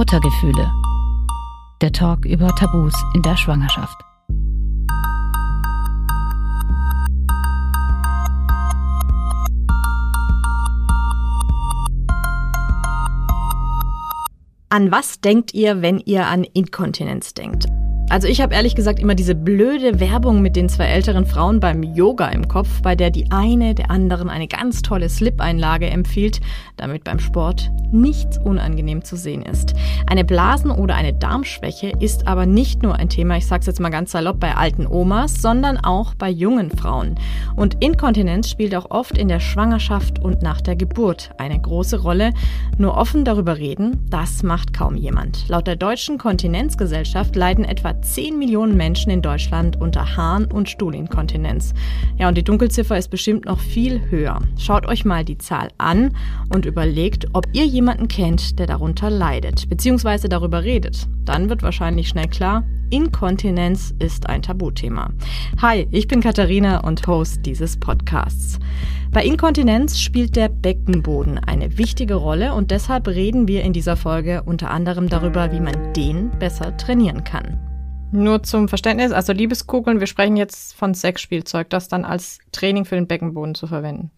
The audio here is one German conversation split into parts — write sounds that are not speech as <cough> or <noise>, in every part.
Muttergefühle. Der Talk über Tabus in der Schwangerschaft. An was denkt ihr, wenn ihr an Inkontinenz denkt? Also ich habe ehrlich gesagt immer diese blöde Werbung mit den zwei älteren Frauen beim Yoga im Kopf, bei der die eine der anderen eine ganz tolle Slip-Einlage empfiehlt, damit beim Sport nichts unangenehm zu sehen ist. Eine Blasen- oder eine Darmschwäche ist aber nicht nur ein Thema, ich sag's jetzt mal ganz salopp, bei alten Omas, sondern auch bei jungen Frauen. Und Inkontinenz spielt auch oft in der Schwangerschaft und nach der Geburt eine große Rolle. Nur offen darüber reden, das macht kaum jemand. Laut der Deutschen Kontinenzgesellschaft leiden etwa 10 Millionen Menschen in Deutschland unter Harn- und Stuhlinkontinenz. Ja, und die Dunkelziffer ist bestimmt noch viel höher. Schaut euch mal die Zahl an und überlegt, ob ihr jemanden kennt, der darunter leidet, beziehungsweise darüber redet. Dann wird wahrscheinlich schnell klar, Inkontinenz ist ein Tabuthema. Hi, ich bin Katharina und Host dieses Podcasts. Bei Inkontinenz spielt der Beckenboden eine wichtige Rolle und deshalb reden wir in dieser Folge unter anderem darüber, wie man den besser trainieren kann. Nur zum Verständnis, also Liebeskugeln, wir sprechen jetzt von Sexspielzeug, das dann als Training für den Beckenboden zu verwenden.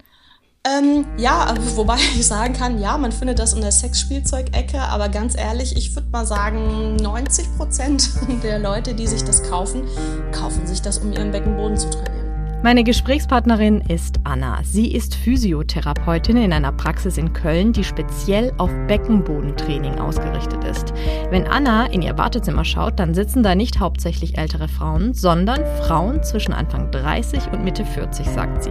Ähm, ja, wobei <laughs> ich sagen kann, ja, man findet das in der Sexspielzeugecke, aber ganz ehrlich, ich würde mal sagen, 90% <laughs> der Leute, die sich das kaufen, kaufen sich das, um ihren Beckenboden zu trainieren. Meine Gesprächspartnerin ist Anna. Sie ist Physiotherapeutin in einer Praxis in Köln, die speziell auf Beckenbodentraining ausgerichtet ist. Wenn Anna in ihr Wartezimmer schaut, dann sitzen da nicht hauptsächlich ältere Frauen, sondern Frauen zwischen Anfang 30 und Mitte 40, sagt sie.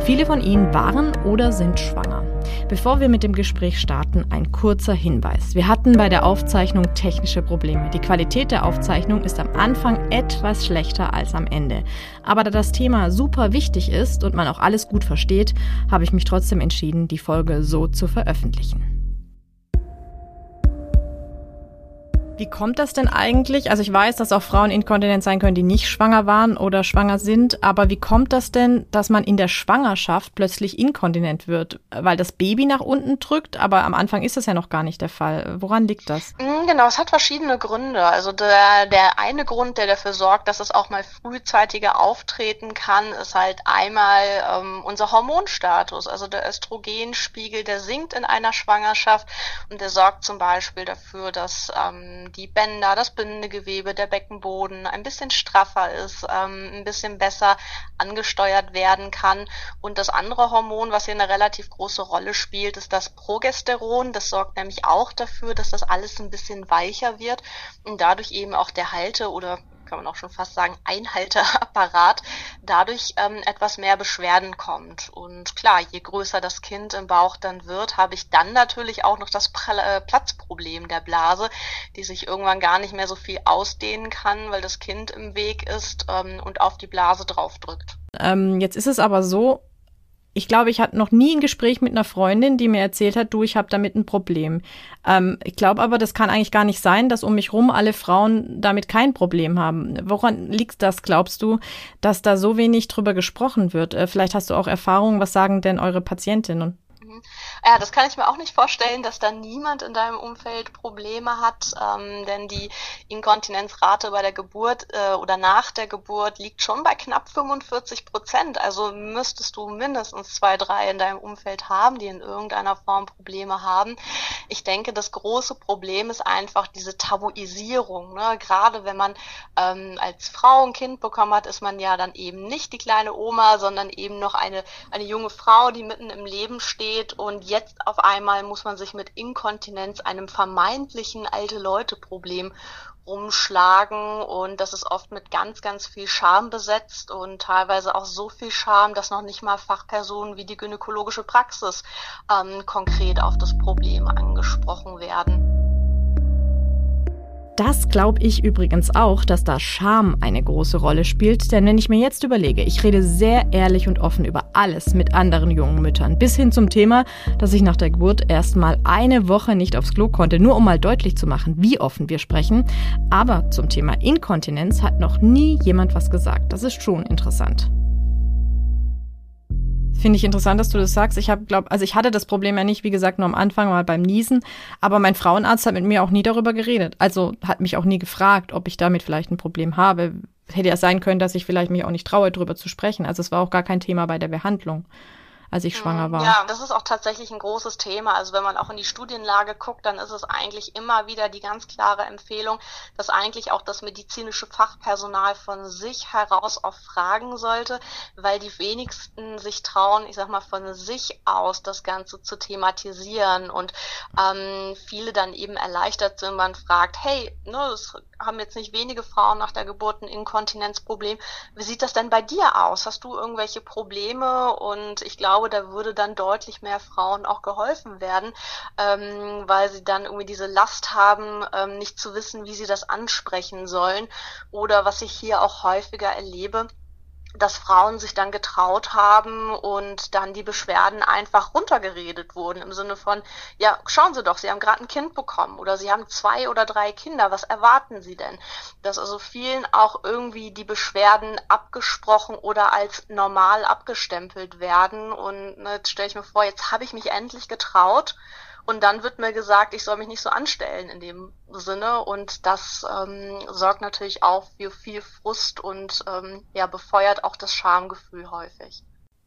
Viele von ihnen waren oder sind schwanger. Bevor wir mit dem Gespräch starten, ein kurzer Hinweis. Wir hatten bei der Aufzeichnung technische Probleme. Die Qualität der Aufzeichnung ist am Anfang etwas schlechter als am Ende. Aber da das Thema super wichtig ist und man auch alles gut versteht, habe ich mich trotzdem entschieden, die Folge so zu veröffentlichen. Wie kommt das denn eigentlich? Also ich weiß, dass auch Frauen inkontinent sein können, die nicht schwanger waren oder schwanger sind, aber wie kommt das denn, dass man in der Schwangerschaft plötzlich inkontinent wird? Weil das Baby nach unten drückt, aber am Anfang ist das ja noch gar nicht der Fall. Woran liegt das? Mm, genau, es hat verschiedene Gründe. Also der, der eine Grund, der dafür sorgt, dass es auch mal frühzeitiger auftreten kann, ist halt einmal ähm, unser Hormonstatus. Also der Östrogenspiegel, der sinkt in einer Schwangerschaft und der sorgt zum Beispiel dafür, dass ähm, die Bänder, das Bindegewebe, der Beckenboden ein bisschen straffer ist, ähm, ein bisschen besser angesteuert werden kann. Und das andere Hormon, was hier eine relativ große Rolle spielt, ist das Progesteron. Das sorgt nämlich auch dafür, dass das alles ein bisschen weicher wird und dadurch eben auch der Halte oder kann man auch schon fast sagen, Einhalteapparat dadurch ähm, etwas mehr Beschwerden kommt. Und klar, je größer das Kind im Bauch dann wird, habe ich dann natürlich auch noch das äh, Platzproblem der Blase, die sich irgendwann gar nicht mehr so viel ausdehnen kann, weil das Kind im Weg ist ähm, und auf die Blase draufdrückt. Ähm, jetzt ist es aber so, ich glaube, ich hatte noch nie ein Gespräch mit einer Freundin, die mir erzählt hat, du, ich habe damit ein Problem. Ähm, ich glaube aber, das kann eigentlich gar nicht sein, dass um mich rum alle Frauen damit kein Problem haben. Woran liegt das, glaubst du, dass da so wenig drüber gesprochen wird? Äh, vielleicht hast du auch Erfahrungen, was sagen denn eure Patientinnen? Ja, das kann ich mir auch nicht vorstellen, dass da niemand in deinem Umfeld Probleme hat, ähm, denn die Inkontinenzrate bei der Geburt äh, oder nach der Geburt liegt schon bei knapp 45 Prozent. Also müsstest du mindestens zwei, drei in deinem Umfeld haben, die in irgendeiner Form Probleme haben. Ich denke, das große Problem ist einfach diese Tabuisierung. Ne? Gerade wenn man ähm, als Frau ein Kind bekommen hat, ist man ja dann eben nicht die kleine Oma, sondern eben noch eine, eine junge Frau, die mitten im Leben steht und jetzt auf einmal muss man sich mit Inkontinenz, einem vermeintlichen alte Leute Problem rumschlagen und das ist oft mit ganz, ganz viel Scham besetzt und teilweise auch so viel Scham, dass noch nicht mal Fachpersonen wie die gynäkologische Praxis ähm, konkret auf das Problem angesprochen werden. Das glaube ich übrigens auch, dass da Scham eine große Rolle spielt, denn wenn ich mir jetzt überlege, ich rede sehr ehrlich und offen über alles mit anderen jungen Müttern, bis hin zum Thema, dass ich nach der Geburt erst mal eine Woche nicht aufs Klo konnte, nur um mal deutlich zu machen, wie offen wir sprechen. Aber zum Thema Inkontinenz hat noch nie jemand was gesagt. Das ist schon interessant. Finde ich interessant, dass du das sagst. Ich habe, glaube, also ich hatte das Problem ja nicht, wie gesagt, nur am Anfang mal beim Niesen, aber mein Frauenarzt hat mit mir auch nie darüber geredet. Also hat mich auch nie gefragt, ob ich damit vielleicht ein Problem habe. Hätte ja sein können, dass ich vielleicht mich auch nicht traue, darüber zu sprechen. Also es war auch gar kein Thema bei der Behandlung als ich schwanger mhm. war. Ja, das ist auch tatsächlich ein großes Thema. Also wenn man auch in die Studienlage guckt, dann ist es eigentlich immer wieder die ganz klare Empfehlung, dass eigentlich auch das medizinische Fachpersonal von sich heraus auch fragen sollte, weil die wenigsten sich trauen, ich sag mal, von sich aus das Ganze zu thematisieren und ähm, viele dann eben erleichtert sind, man fragt, hey, ne, es haben jetzt nicht wenige Frauen nach der Geburt ein Inkontinenzproblem. Wie sieht das denn bei dir aus? Hast du irgendwelche Probleme? Und ich glaube, glaube, da würde dann deutlich mehr Frauen auch geholfen werden, ähm, weil sie dann irgendwie diese Last haben, ähm, nicht zu wissen, wie sie das ansprechen sollen. Oder was ich hier auch häufiger erlebe, dass Frauen sich dann getraut haben und dann die Beschwerden einfach runtergeredet wurden. Im Sinne von, ja, schauen Sie doch, Sie haben gerade ein Kind bekommen oder Sie haben zwei oder drei Kinder, was erwarten Sie denn? Dass also vielen auch irgendwie die Beschwerden abgesprochen oder als normal abgestempelt werden. Und ne, jetzt stelle ich mir vor, jetzt habe ich mich endlich getraut und dann wird mir gesagt, ich soll mich nicht so anstellen in dem Sinne. Und das ähm, sorgt natürlich auch für viel Frust und ähm, ja, befeuert auch das Schamgefühl häufig.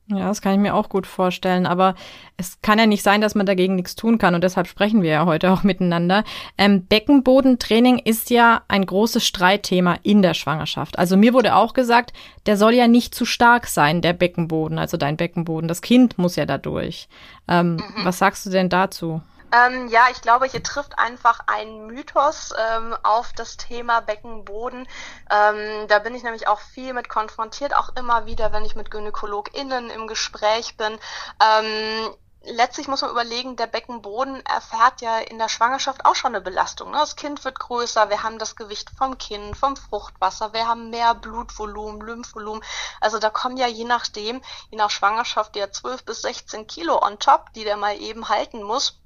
Ja, das kann ich mir auch gut vorstellen. Aber es kann ja nicht sein, dass man dagegen nichts tun kann. Und deshalb sprechen wir ja heute auch <laughs> miteinander. Ähm, Beckenbodentraining ist ja ein großes Streitthema in der Schwangerschaft. Also mir wurde auch gesagt, der soll ja nicht zu stark sein, der Beckenboden, also dein Beckenboden. Das Kind muss ja dadurch. Ähm, mhm. Was sagst du denn dazu? Ähm, ja, ich glaube, hier trifft einfach ein Mythos ähm, auf das Thema Beckenboden. Ähm, da bin ich nämlich auch viel mit konfrontiert, auch immer wieder, wenn ich mit GynäkologInnen im Gespräch bin. Ähm, letztlich muss man überlegen, der Beckenboden erfährt ja in der Schwangerschaft auch schon eine Belastung. Ne? Das Kind wird größer, wir haben das Gewicht vom Kind, vom Fruchtwasser, wir haben mehr Blutvolumen, Lymphvolumen. Also da kommen ja je nachdem, je nach Schwangerschaft ja 12 bis 16 Kilo on top, die der mal eben halten muss.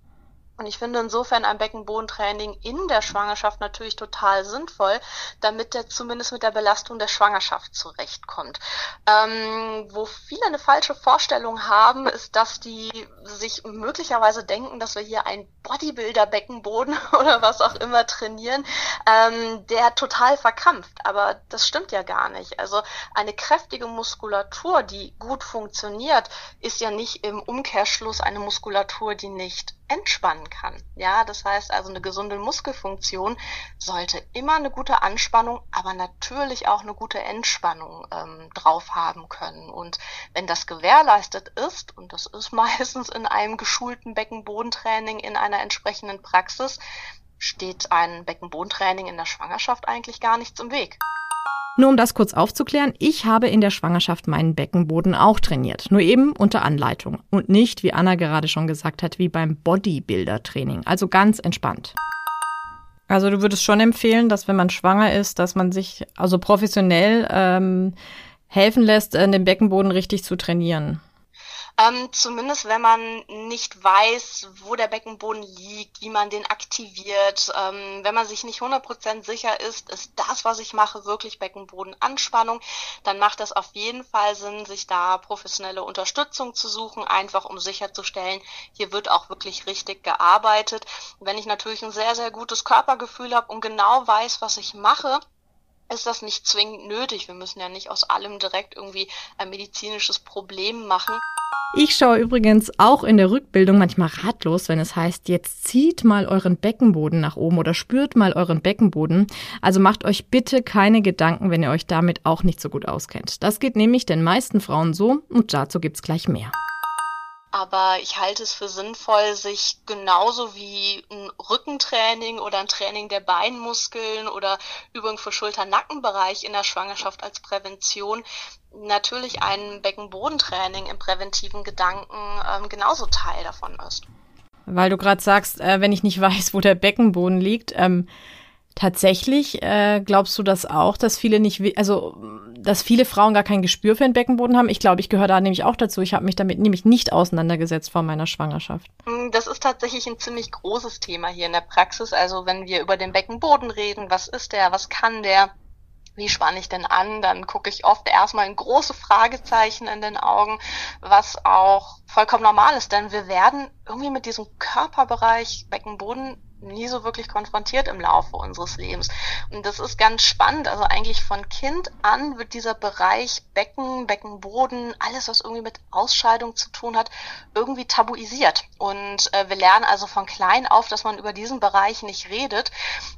Und ich finde insofern ein Beckenbodentraining in der Schwangerschaft natürlich total sinnvoll, damit der zumindest mit der Belastung der Schwangerschaft zurechtkommt. Ähm, wo viele eine falsche Vorstellung haben, ist, dass die sich möglicherweise denken, dass wir hier einen Bodybuilder-Beckenboden <laughs> oder was auch immer trainieren, ähm, der total verkrampft. Aber das stimmt ja gar nicht. Also eine kräftige Muskulatur, die gut funktioniert, ist ja nicht im Umkehrschluss eine Muskulatur, die nicht entspannen kann. Ja, das heißt also eine gesunde Muskelfunktion sollte immer eine gute Anspannung, aber natürlich auch eine gute Entspannung ähm, drauf haben können. Und wenn das gewährleistet ist, und das ist <laughs> meistens in einem geschulten Beckenbodentraining in einer entsprechenden Praxis, steht ein Beckenbodentraining in der Schwangerschaft eigentlich gar nichts im Weg. Nur um das kurz aufzuklären, ich habe in der Schwangerschaft meinen Beckenboden auch trainiert, nur eben unter Anleitung und nicht, wie Anna gerade schon gesagt hat, wie beim Bodybuilder-Training, also ganz entspannt. Also du würdest schon empfehlen, dass wenn man schwanger ist, dass man sich also professionell ähm, helfen lässt, äh, den Beckenboden richtig zu trainieren. Ähm, zumindest wenn man nicht weiß, wo der Beckenboden liegt, wie man den aktiviert. Ähm, wenn man sich nicht 100% sicher ist, ist das, was ich mache, wirklich Beckenbodenanspannung, dann macht es auf jeden Fall Sinn, sich da professionelle Unterstützung zu suchen, einfach um sicherzustellen, hier wird auch wirklich richtig gearbeitet. Wenn ich natürlich ein sehr, sehr gutes Körpergefühl habe und genau weiß, was ich mache, ist das nicht zwingend nötig. Wir müssen ja nicht aus allem direkt irgendwie ein medizinisches Problem machen. Ich schaue übrigens auch in der Rückbildung manchmal ratlos, wenn es heißt, jetzt zieht mal euren Beckenboden nach oben oder spürt mal euren Beckenboden. Also macht euch bitte keine Gedanken, wenn ihr euch damit auch nicht so gut auskennt. Das geht nämlich den meisten Frauen so und dazu gibt's gleich mehr. Aber ich halte es für sinnvoll, sich genauso wie ein Rückentraining oder ein Training der Beinmuskeln oder Übung für Schulter-Nackenbereich in der Schwangerschaft als Prävention natürlich ein Beckenbodentraining im präventiven Gedanken ähm, genauso Teil davon ist. Weil du gerade sagst, äh, wenn ich nicht <laughs> weiß, wo der Beckenboden liegt, ähm, tatsächlich äh, glaubst du das auch, dass viele nicht, also dass viele Frauen gar kein Gespür für den Beckenboden haben? Ich glaube, ich gehöre da nämlich auch dazu. Ich habe mich damit nämlich nicht auseinandergesetzt vor meiner Schwangerschaft. Mm, das ist tatsächlich ein ziemlich großes Thema hier in der Praxis. Also wenn wir über den Beckenboden reden, was ist der, was kann der? wie spanne ich denn an? Dann gucke ich oft erstmal ein große Fragezeichen in den Augen, was auch vollkommen normal ist, denn wir werden irgendwie mit diesem Körperbereich Beckenboden nie so wirklich konfrontiert im Laufe unseres Lebens. Und das ist ganz spannend. Also eigentlich von Kind an wird dieser Bereich Becken, Beckenboden, alles, was irgendwie mit Ausscheidung zu tun hat, irgendwie tabuisiert. Und äh, wir lernen also von klein auf, dass man über diesen Bereich nicht redet.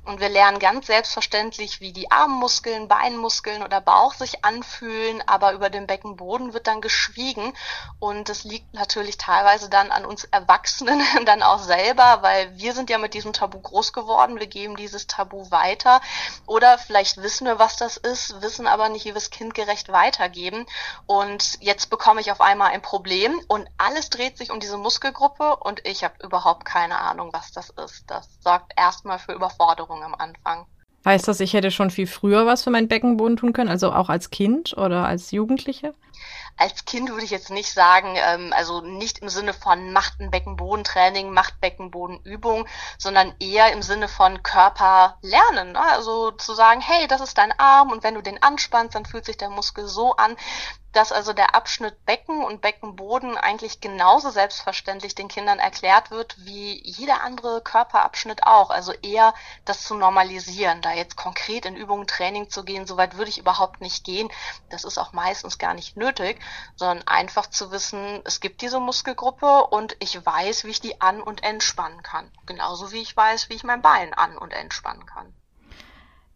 Und wir lernen ganz selbstverständlich, wie die Armmuskeln, Beinmuskeln oder Bauch sich anfühlen, aber über den Beckenboden wird dann geschwiegen. Und das liegt natürlich teilweise dann an uns Erwachsenen <laughs> dann auch selber, weil wir sind ja mit diesem Tabu groß geworden, wir geben dieses Tabu weiter. Oder vielleicht wissen wir, was das ist, wissen aber nicht, wie wir es kindgerecht weitergeben. Und jetzt bekomme ich auf einmal ein Problem und alles dreht sich um diese Muskelgruppe und ich habe überhaupt keine Ahnung, was das ist. Das sorgt erstmal für Überforderung am Anfang. Heißt das, ich hätte schon viel früher was für meinen Beckenboden tun können, also auch als Kind oder als Jugendliche? Als Kind würde ich jetzt nicht sagen, ähm, also nicht im Sinne von macht ein Beckenbodentraining, macht Beckenbodenübung, sondern eher im Sinne von Körper lernen. Ne? Also zu sagen, hey, das ist dein Arm und wenn du den anspannst, dann fühlt sich der Muskel so an dass also der Abschnitt Becken und Beckenboden eigentlich genauso selbstverständlich den Kindern erklärt wird wie jeder andere Körperabschnitt auch. Also eher das zu normalisieren, da jetzt konkret in Übungen Training zu gehen, soweit würde ich überhaupt nicht gehen. Das ist auch meistens gar nicht nötig, sondern einfach zu wissen, es gibt diese Muskelgruppe und ich weiß, wie ich die an- und entspannen kann. Genauso wie ich weiß, wie ich mein Bein an- und entspannen kann.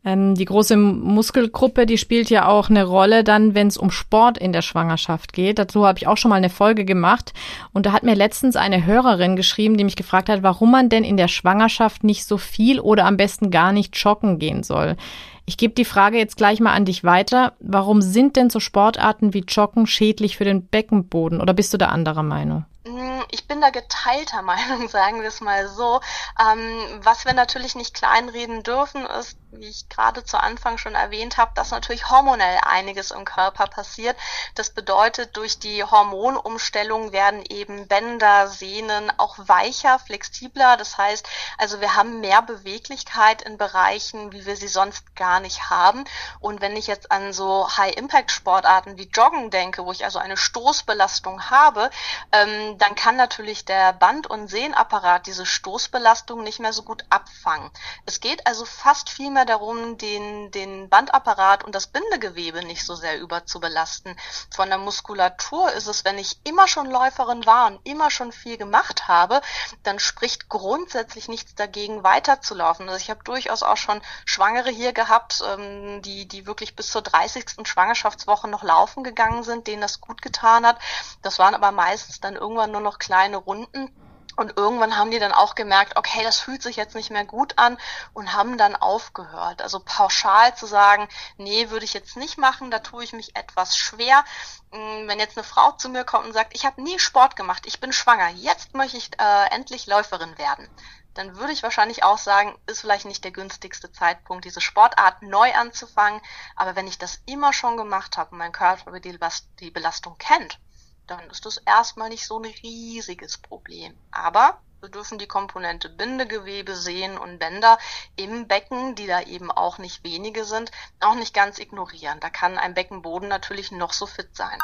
Ähm, die große Muskelgruppe, die spielt ja auch eine Rolle dann, wenn es um Sport in der Schwangerschaft geht. Dazu habe ich auch schon mal eine Folge gemacht. Und da hat mir letztens eine Hörerin geschrieben, die mich gefragt hat, warum man denn in der Schwangerschaft nicht so viel oder am besten gar nicht joggen gehen soll. Ich gebe die Frage jetzt gleich mal an dich weiter. Warum sind denn so Sportarten wie Joggen schädlich für den Beckenboden? Oder bist du da anderer Meinung? Hm, ich bin da geteilter <laughs> Meinung, sagen wir es mal so. Ähm, was wir natürlich nicht kleinreden dürfen, ist, wie ich gerade zu Anfang schon erwähnt habe, dass natürlich hormonell einiges im Körper passiert. Das bedeutet, durch die Hormonumstellung werden eben Bänder, Sehnen auch weicher, flexibler. Das heißt, also wir haben mehr Beweglichkeit in Bereichen, wie wir sie sonst gar nicht haben. Und wenn ich jetzt an so High-Impact-Sportarten wie Joggen denke, wo ich also eine Stoßbelastung habe, ähm, dann kann natürlich der Band- und Sehnapparat diese Stoßbelastung nicht mehr so gut abfangen. Es geht also fast vielmehr darum, den, den Bandapparat und das Bindegewebe nicht so sehr überzubelasten. Von der Muskulatur ist es, wenn ich immer schon Läuferin war und immer schon viel gemacht habe, dann spricht grundsätzlich nichts dagegen, weiterzulaufen. Also ich habe durchaus auch schon Schwangere hier gehabt, ähm, die, die wirklich bis zur 30. Schwangerschaftswoche noch laufen gegangen sind, denen das gut getan hat. Das waren aber meistens dann irgendwann nur noch kleine Runden. Und irgendwann haben die dann auch gemerkt, okay, das fühlt sich jetzt nicht mehr gut an und haben dann aufgehört. Also pauschal zu sagen, nee, würde ich jetzt nicht machen, da tue ich mich etwas schwer. Mm, wenn jetzt eine Frau zu mir kommt und sagt, ich habe nie Sport gemacht, ich bin schwanger, jetzt möchte ich äh, endlich Läuferin werden, dann würde ich wahrscheinlich auch sagen, ist vielleicht nicht der günstigste Zeitpunkt, diese Sportart neu anzufangen. Aber wenn ich das immer schon gemacht habe und mein Körper die Belastung kennt, dann ist das erstmal nicht so ein riesiges Problem. Aber wir dürfen die Komponente Bindegewebe, Sehnen und Bänder im Becken, die da eben auch nicht wenige sind, auch nicht ganz ignorieren. Da kann ein Beckenboden natürlich noch so fit sein.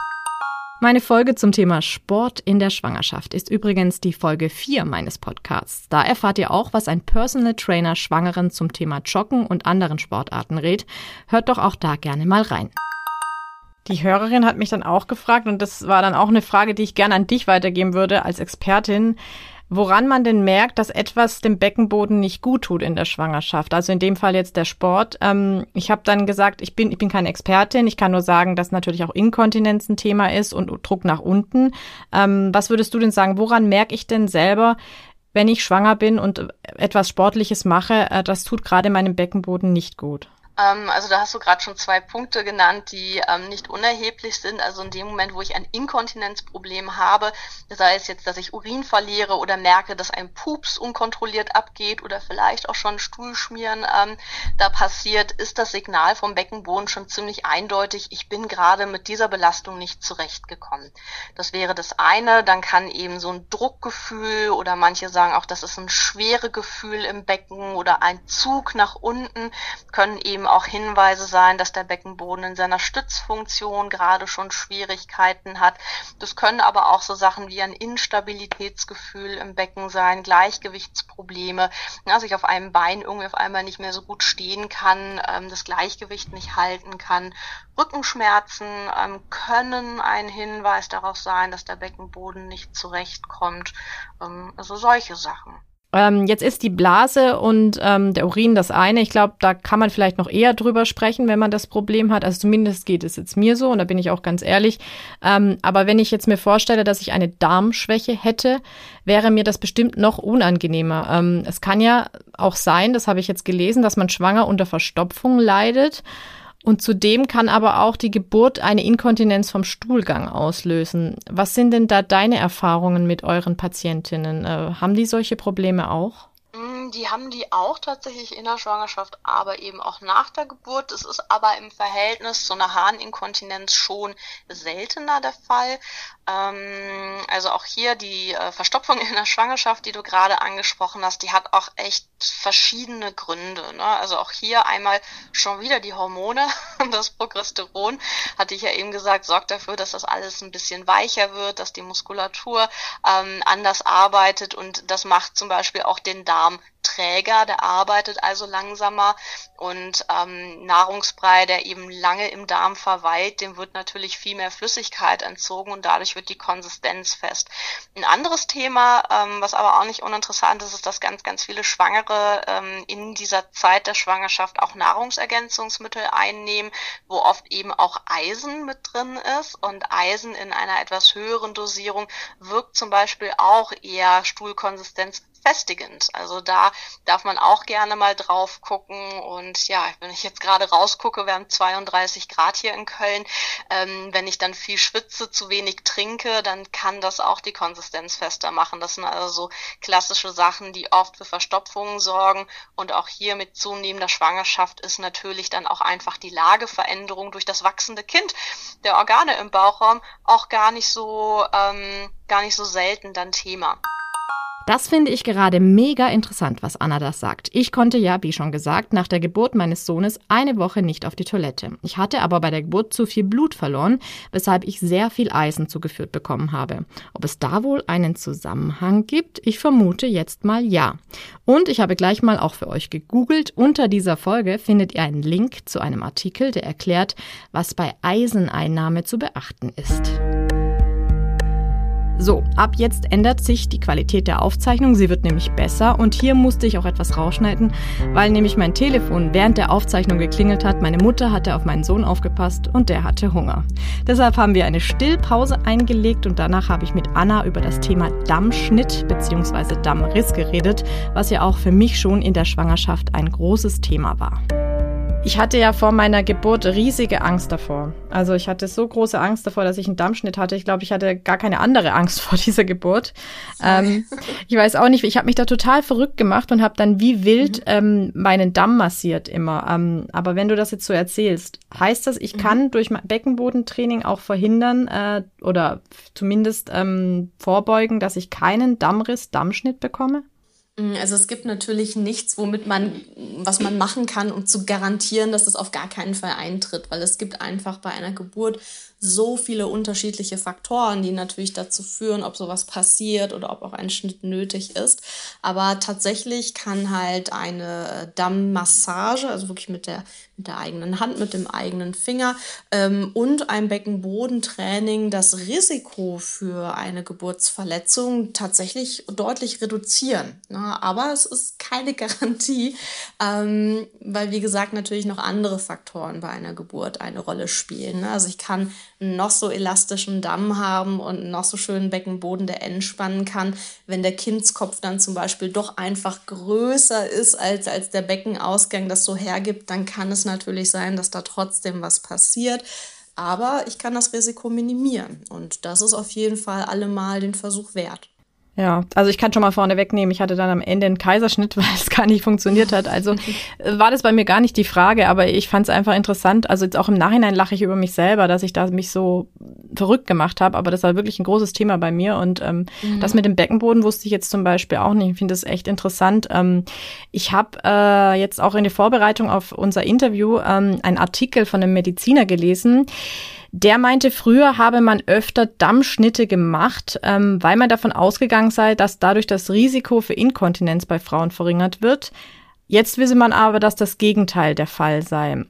Meine Folge zum Thema Sport in der Schwangerschaft ist übrigens die Folge 4 meines Podcasts. Da erfahrt ihr auch, was ein Personal Trainer Schwangeren zum Thema Joggen und anderen Sportarten rät. Hört doch auch da gerne mal rein. Die Hörerin hat mich dann auch gefragt, und das war dann auch eine Frage, die ich gerne an dich weitergeben würde als Expertin, woran man denn merkt, dass etwas dem Beckenboden nicht gut tut in der Schwangerschaft. Also in dem Fall jetzt der Sport. Ähm, ich habe dann gesagt, ich bin, ich bin keine Expertin. Ich kann nur sagen, dass natürlich auch Inkontinenz ein Thema ist und Druck nach unten. Ähm, was würdest du denn sagen? Woran merke ich denn selber, wenn ich schwanger bin und etwas Sportliches mache, äh, das tut gerade meinem Beckenboden nicht gut? Ähm, also da hast du gerade schon zwei Punkte genannt, die ähm, nicht unerheblich sind. Also in dem Moment, wo ich ein Inkontinenzproblem habe, sei es jetzt, dass ich Urin verliere oder merke, dass ein Pups unkontrolliert abgeht oder vielleicht auch schon Stuhlschmieren ähm, da passiert, ist das Signal vom Beckenboden schon ziemlich eindeutig. Ich bin gerade mit dieser Belastung nicht zurechtgekommen. Das wäre das eine. Dann kann eben so ein Druckgefühl oder manche sagen auch, das ist ein schwere Gefühl im Becken oder ein Zug nach unten können eben auch Hinweise sein, dass der Beckenboden in seiner Stützfunktion gerade schon Schwierigkeiten hat. Das können aber auch so Sachen wie ein Instabilitätsgefühl im Becken sein, Gleichgewichtsprobleme, dass ich auf einem Bein irgendwie auf einmal nicht mehr so gut stehen kann, ähm, das Gleichgewicht nicht halten kann. Rückenschmerzen ähm, können ein Hinweis darauf sein, dass der Beckenboden nicht zurechtkommt. Ähm, also solche Sachen. Ähm, jetzt ist die Blase und ähm, der Urin das eine. Ich glaube, da kann man vielleicht noch eher drüber sprechen, wenn man das Problem hat. Also zumindest geht es jetzt mir so und da bin ich auch ganz ehrlich. Ähm, aber wenn ich jetzt mir vorstelle, dass ich eine Darmschwäche hätte, wäre mir das bestimmt noch unangenehmer. Ähm, es kann ja auch sein, das habe ich jetzt gelesen, dass man schwanger unter Verstopfung leidet. Und zudem kann aber auch die Geburt eine Inkontinenz vom Stuhlgang auslösen. Was sind denn da deine Erfahrungen mit euren Patientinnen? Äh, haben die solche Probleme auch? Die haben die auch tatsächlich in der Schwangerschaft, aber eben auch nach der Geburt. Es ist aber im Verhältnis zu einer Harninkontinenz schon seltener der Fall. Ähm, also auch hier die äh, Verstopfung in der Schwangerschaft, die du gerade angesprochen hast, die hat auch echt verschiedene Gründe. Ne? Also auch hier einmal schon wieder die Hormone, <laughs> das Progesteron, hatte ich ja eben gesagt, sorgt dafür, dass das alles ein bisschen weicher wird, dass die Muskulatur ähm, anders arbeitet und das macht zum Beispiel auch den Darm träger, der arbeitet also langsamer und ähm, Nahrungsbrei, der eben lange im Darm verweilt, dem wird natürlich viel mehr Flüssigkeit entzogen und dadurch wird die Konsistenz fest. Ein anderes Thema, ähm, was aber auch nicht uninteressant ist, ist, dass ganz, ganz viele Schwangere ähm, in dieser Zeit der Schwangerschaft auch Nahrungsergänzungsmittel einnehmen, wo oft eben auch Eisen mit drin ist und Eisen in einer etwas höheren Dosierung wirkt zum Beispiel auch eher Stuhlkonsistenz festigend. Also da darf man auch gerne mal drauf gucken. Und ja, wenn ich jetzt gerade rausgucke, wir haben 32 Grad hier in Köln. Ähm, wenn ich dann viel schwitze, zu wenig trinke, dann kann das auch die Konsistenz fester machen. Das sind also so klassische Sachen, die oft für Verstopfungen sorgen. Und auch hier mit zunehmender Schwangerschaft ist natürlich dann auch einfach die Lageveränderung durch das wachsende Kind der Organe im Bauchraum auch gar nicht so, ähm, gar nicht so selten dann Thema. Das finde ich gerade mega interessant, was Anna das sagt. Ich konnte ja, wie schon gesagt, nach der Geburt meines Sohnes eine Woche nicht auf die Toilette. Ich hatte aber bei der Geburt zu viel Blut verloren, weshalb ich sehr viel Eisen zugeführt bekommen habe. Ob es da wohl einen Zusammenhang gibt? Ich vermute jetzt mal ja. Und ich habe gleich mal auch für euch gegoogelt. Unter dieser Folge findet ihr einen Link zu einem Artikel, der erklärt, was bei Eiseneinnahme zu beachten ist. So, ab jetzt ändert sich die Qualität der Aufzeichnung. Sie wird nämlich besser. Und hier musste ich auch etwas rausschneiden, weil nämlich mein Telefon während der Aufzeichnung geklingelt hat. Meine Mutter hatte auf meinen Sohn aufgepasst und der hatte Hunger. Deshalb haben wir eine Stillpause eingelegt und danach habe ich mit Anna über das Thema Dammschnitt bzw. Dammriss geredet, was ja auch für mich schon in der Schwangerschaft ein großes Thema war. Ich hatte ja vor meiner Geburt riesige Angst davor. Also ich hatte so große Angst davor, dass ich einen Dammschnitt hatte. Ich glaube, ich hatte gar keine andere Angst <laughs> vor dieser Geburt. Ähm, ich weiß auch nicht, ich habe mich da total verrückt gemacht und habe dann wie wild mhm. ähm, meinen Damm massiert immer. Ähm, aber wenn du das jetzt so erzählst, heißt das, ich mhm. kann durch Beckenbodentraining auch verhindern äh, oder zumindest ähm, vorbeugen, dass ich keinen Dammriss, Dammschnitt bekomme? Mm, also es gibt natürlich nichts, womit man, was man machen kann, um zu garantieren, dass es auf gar keinen Fall eintritt, weil es gibt einfach bei einer Geburt so viele unterschiedliche Faktoren, die natürlich dazu führen, ob sowas passiert oder ob auch ein Schnitt nötig ist. Aber tatsächlich kann halt eine Dammmassage, also wirklich mit der, mit der eigenen Hand, mit dem eigenen Finger ähm, und ein Beckenbodentraining das Risiko für eine Geburtsverletzung tatsächlich deutlich reduzieren. Ne? Aber es ist keine <laughs> Garantie, ähm, weil wie gesagt natürlich noch andere Faktoren bei einer Geburt eine Rolle spielen. Ne? Also ich kann noch so elastischen Damm haben und noch so schönen Beckenboden, der entspannen kann. Wenn der Kindskopf dann zum Beispiel doch einfach größer ist als, als der Beckenausgang das so hergibt, dann kann es natürlich sein, dass da trotzdem was passiert. Aber ich kann das Risiko minimieren. Und das ist auf jeden Fall allemal den Versuch wert. Ja, also ich kann schon mal vorne wegnehmen, ich hatte dann am Ende einen Kaiserschnitt, <laughs> weil es gar nicht funktioniert hat. Also äh, war das bei mir gar nicht die Frage, aber ich fand es einfach interessant. Also jetzt auch im Nachhinein lache ich über mich selber, dass ich da mich so verrückt gemacht habe, aber das war wirklich ein großes Thema bei mir. Und ähm, mhm. das mit dem Beckenboden wusste ich jetzt zum Beispiel auch nicht. Ich finde das echt interessant. Ähm, ich habe äh, jetzt auch in der Vorbereitung auf unser Interview ähm, einen Artikel von einem Mediziner gelesen. Der meinte, früher habe man öfter Dammschnitte gemacht, ähm, weil man davon ausgegangen sei, dass dadurch das Risiko für Inkontinenz bei Frauen verringert wird. Jetzt wisse man aber, dass das Gegenteil der Fall sei.